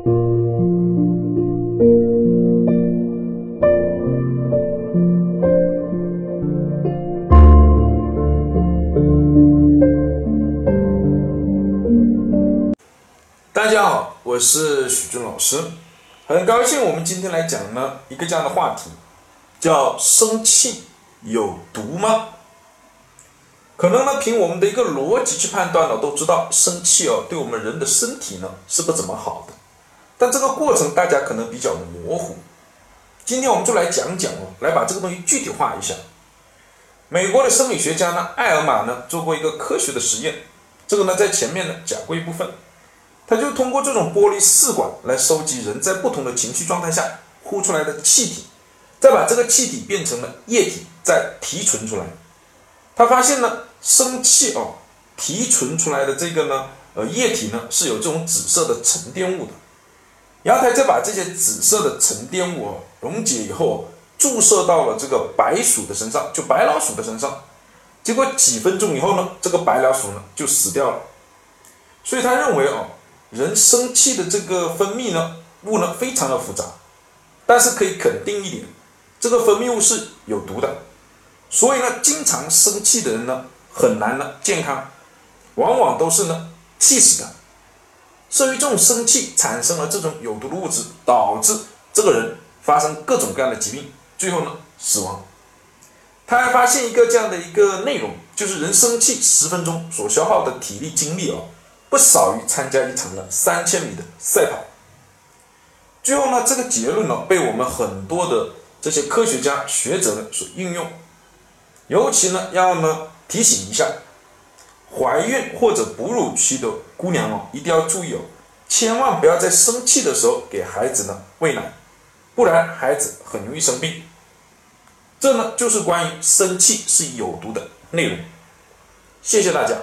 大家好，我是许军老师，很高兴我们今天来讲呢一个这样的话题，叫生气有毒吗？可能呢凭我们的一个逻辑去判断呢，都知道生气哦对我们人的身体呢是不怎么好的，但这个过程大家可能比较模糊。今天我们就来讲讲哦，来把这个东西具体化一下。美国的生理学家呢艾尔玛呢做过一个科学的实验，这个呢在前面呢讲过一部分。他就通过这种玻璃试管来收集人在不同的情绪状态下呼出来的气体，再把这个气体变成了液体，再提纯出来。他发现呢，生气哦，提纯出来的这个呢，呃，液体呢是有这种紫色的沉淀物的。然后他再把这些紫色的沉淀物溶解以后，注射到了这个白鼠的身上，就白老鼠的身上。结果几分钟以后呢，这个白老鼠呢就死掉了。所以他认为哦。人生气的这个分泌呢物呢非常的复杂，但是可以肯定一点，这个分泌物是有毒的，所以呢经常生气的人呢很难呢健康，往往都是呢气死的。至于这种生气产生了这种有毒的物质，导致这个人发生各种各样的疾病，最后呢死亡。他还发现一个这样的一个内容，就是人生气十分钟所消耗的体力精力啊。不少于参加一场的三千米的赛跑。最后呢，这个结论呢，被我们很多的这些科学家学者呢所应用。尤其呢，要呢提醒一下，怀孕或者哺乳期的姑娘哦，一定要注意哦，千万不要在生气的时候给孩子呢喂奶，不然孩子很容易生病。这呢，就是关于生气是有毒的内容。谢谢大家。